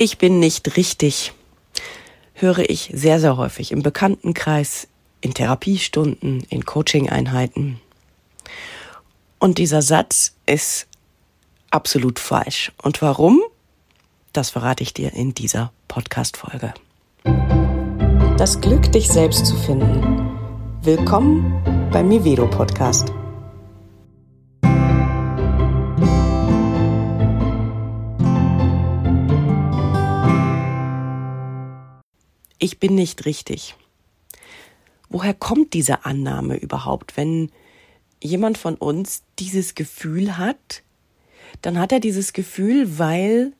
Ich bin nicht richtig, höre ich sehr, sehr häufig im Bekanntenkreis, in Therapiestunden, in Coaching-Einheiten. Und dieser Satz ist absolut falsch. Und warum? Das verrate ich dir in dieser Podcast-Folge. Das Glück, dich selbst zu finden. Willkommen beim Mivedo Podcast. Ich bin nicht richtig. Woher kommt diese Annahme überhaupt? Wenn jemand von uns dieses Gefühl hat, dann hat er dieses Gefühl, weil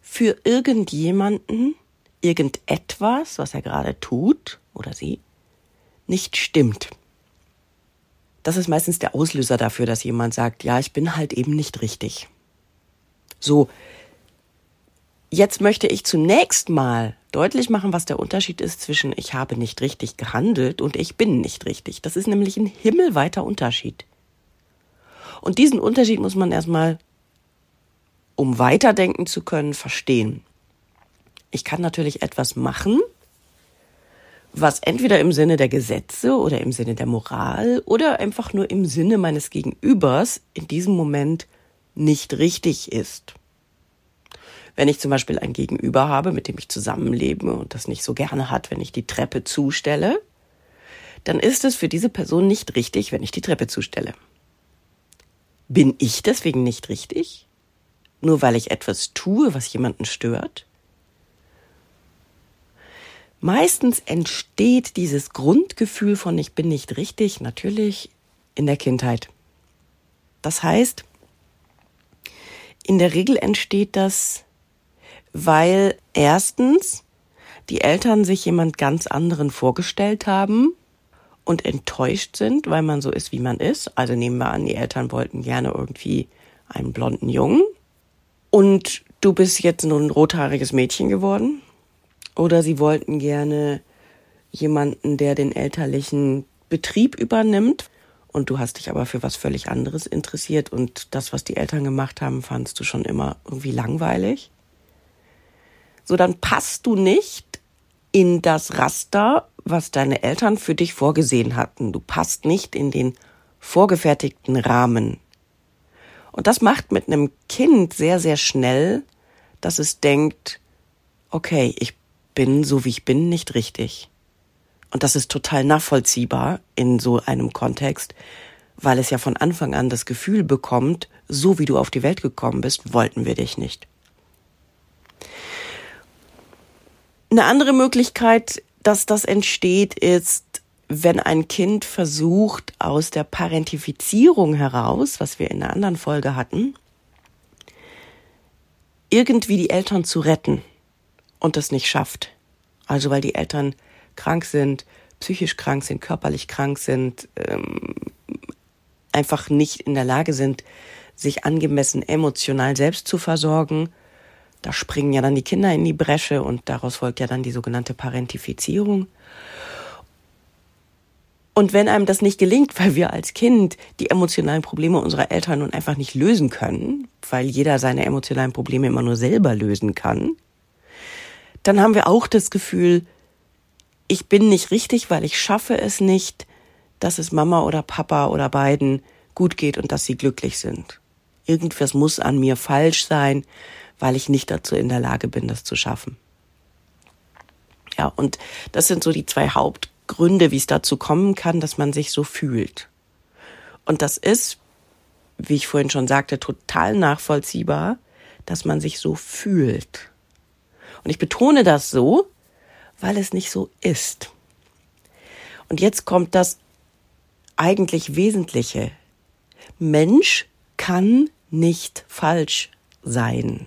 für irgendjemanden irgendetwas, was er gerade tut oder sie, nicht stimmt. Das ist meistens der Auslöser dafür, dass jemand sagt, ja, ich bin halt eben nicht richtig. So, Jetzt möchte ich zunächst mal deutlich machen, was der Unterschied ist zwischen ich habe nicht richtig gehandelt und ich bin nicht richtig. Das ist nämlich ein himmelweiter Unterschied. Und diesen Unterschied muss man erstmal, um weiterdenken zu können, verstehen. Ich kann natürlich etwas machen, was entweder im Sinne der Gesetze oder im Sinne der Moral oder einfach nur im Sinne meines Gegenübers in diesem Moment nicht richtig ist. Wenn ich zum Beispiel ein Gegenüber habe, mit dem ich zusammenlebe und das nicht so gerne hat, wenn ich die Treppe zustelle, dann ist es für diese Person nicht richtig, wenn ich die Treppe zustelle. Bin ich deswegen nicht richtig? Nur weil ich etwas tue, was jemanden stört? Meistens entsteht dieses Grundgefühl von ich bin nicht richtig natürlich in der Kindheit. Das heißt, in der Regel entsteht das weil erstens die Eltern sich jemand ganz anderen vorgestellt haben und enttäuscht sind, weil man so ist, wie man ist. Also nehmen wir an, die Eltern wollten gerne irgendwie einen blonden Jungen und du bist jetzt nur ein rothaariges Mädchen geworden. Oder sie wollten gerne jemanden, der den elterlichen Betrieb übernimmt. Und du hast dich aber für was völlig anderes interessiert und das, was die Eltern gemacht haben, fandst du schon immer irgendwie langweilig so dann passt du nicht in das Raster, was deine Eltern für dich vorgesehen hatten. Du passt nicht in den vorgefertigten Rahmen. Und das macht mit einem Kind sehr, sehr schnell, dass es denkt, okay, ich bin so wie ich bin nicht richtig. Und das ist total nachvollziehbar in so einem Kontext, weil es ja von Anfang an das Gefühl bekommt, so wie du auf die Welt gekommen bist, wollten wir dich nicht. Eine andere Möglichkeit, dass das entsteht, ist, wenn ein Kind versucht, aus der Parentifizierung heraus, was wir in einer anderen Folge hatten, irgendwie die Eltern zu retten und das nicht schafft. Also weil die Eltern krank sind, psychisch krank sind, körperlich krank sind, ähm, einfach nicht in der Lage sind, sich angemessen emotional selbst zu versorgen da springen ja dann die Kinder in die Bresche und daraus folgt ja dann die sogenannte Parentifizierung. Und wenn einem das nicht gelingt, weil wir als Kind die emotionalen Probleme unserer Eltern nun einfach nicht lösen können, weil jeder seine emotionalen Probleme immer nur selber lösen kann, dann haben wir auch das Gefühl, ich bin nicht richtig, weil ich schaffe es nicht, dass es Mama oder Papa oder beiden gut geht und dass sie glücklich sind. Irgendwas muss an mir falsch sein, weil ich nicht dazu in der Lage bin, das zu schaffen. Ja, und das sind so die zwei Hauptgründe, wie es dazu kommen kann, dass man sich so fühlt. Und das ist, wie ich vorhin schon sagte, total nachvollziehbar, dass man sich so fühlt. Und ich betone das so, weil es nicht so ist. Und jetzt kommt das eigentlich Wesentliche. Mensch kann nicht falsch sein.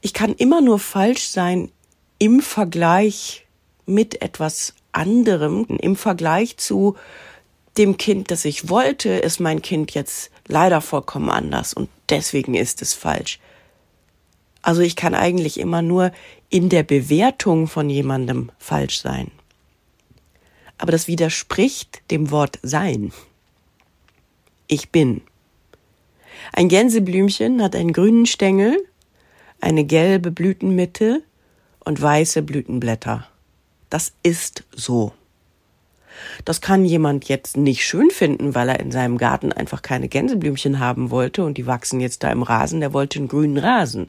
Ich kann immer nur falsch sein im Vergleich mit etwas anderem, im Vergleich zu dem Kind, das ich wollte, ist mein Kind jetzt leider vollkommen anders und deswegen ist es falsch. Also ich kann eigentlich immer nur in der Bewertung von jemandem falsch sein. Aber das widerspricht dem Wort sein. Ich bin. Ein Gänseblümchen hat einen grünen Stängel eine gelbe Blütenmitte und weiße Blütenblätter. Das ist so. Das kann jemand jetzt nicht schön finden, weil er in seinem Garten einfach keine Gänseblümchen haben wollte und die wachsen jetzt da im Rasen. Der wollte einen grünen Rasen,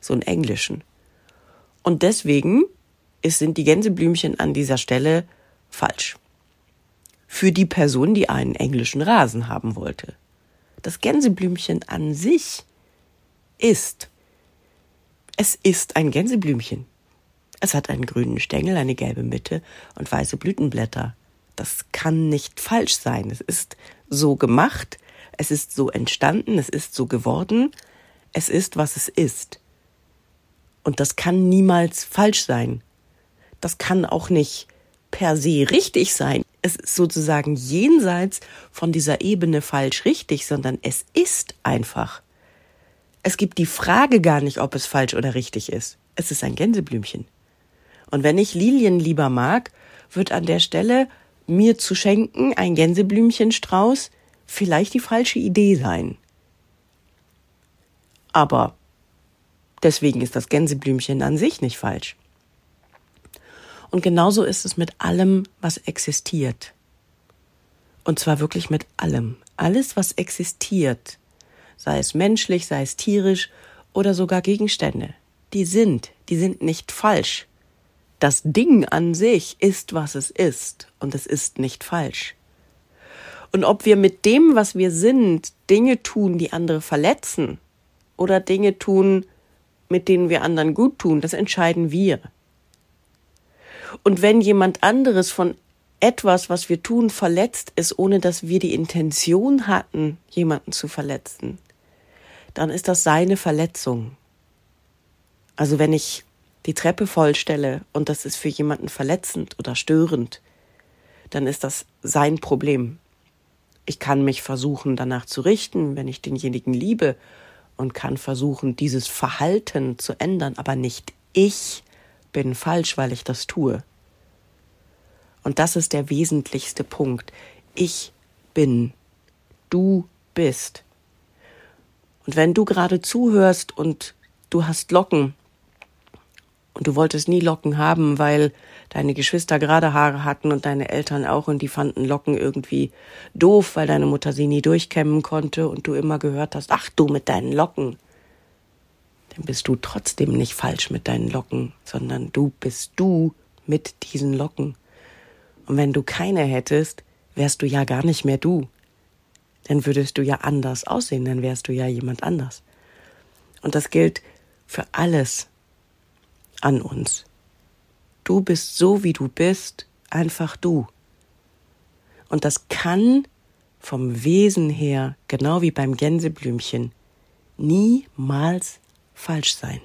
so einen englischen. Und deswegen ist, sind die Gänseblümchen an dieser Stelle falsch. Für die Person, die einen englischen Rasen haben wollte. Das Gänseblümchen an sich ist. Es ist ein Gänseblümchen. Es hat einen grünen Stängel, eine gelbe Mitte und weiße Blütenblätter. Das kann nicht falsch sein. Es ist so gemacht, es ist so entstanden, es ist so geworden, es ist, was es ist. Und das kann niemals falsch sein. Das kann auch nicht per se richtig sein. Es ist sozusagen jenseits von dieser Ebene falsch richtig, sondern es ist einfach. Es gibt die Frage gar nicht, ob es falsch oder richtig ist. Es ist ein Gänseblümchen. Und wenn ich Lilien lieber mag, wird an der Stelle mir zu schenken ein Gänseblümchenstrauß vielleicht die falsche Idee sein. Aber deswegen ist das Gänseblümchen an sich nicht falsch. Und genauso ist es mit allem, was existiert. Und zwar wirklich mit allem. Alles, was existiert, sei es menschlich, sei es tierisch oder sogar Gegenstände, die sind, die sind nicht falsch. Das Ding an sich ist, was es ist, und es ist nicht falsch. Und ob wir mit dem, was wir sind, Dinge tun, die andere verletzen, oder Dinge tun, mit denen wir anderen gut tun, das entscheiden wir. Und wenn jemand anderes von etwas, was wir tun, verletzt ist, ohne dass wir die Intention hatten, jemanden zu verletzen, dann ist das seine Verletzung. Also wenn ich die Treppe vollstelle und das ist für jemanden verletzend oder störend, dann ist das sein Problem. Ich kann mich versuchen, danach zu richten, wenn ich denjenigen liebe und kann versuchen, dieses Verhalten zu ändern, aber nicht ich bin falsch, weil ich das tue. Und das ist der wesentlichste Punkt. Ich bin. Du bist. Und wenn du gerade zuhörst und du hast Locken und du wolltest nie Locken haben, weil deine Geschwister gerade Haare hatten und deine Eltern auch und die fanden Locken irgendwie doof, weil deine Mutter sie nie durchkämmen konnte und du immer gehört hast, ach du mit deinen Locken. Bist du trotzdem nicht falsch mit deinen Locken, sondern du bist du mit diesen Locken. Und wenn du keine hättest, wärst du ja gar nicht mehr du. Dann würdest du ja anders aussehen, dann wärst du ja jemand anders. Und das gilt für alles, an uns. Du bist so, wie du bist, einfach du. Und das kann vom Wesen her, genau wie beim Gänseblümchen, niemals falsch sein.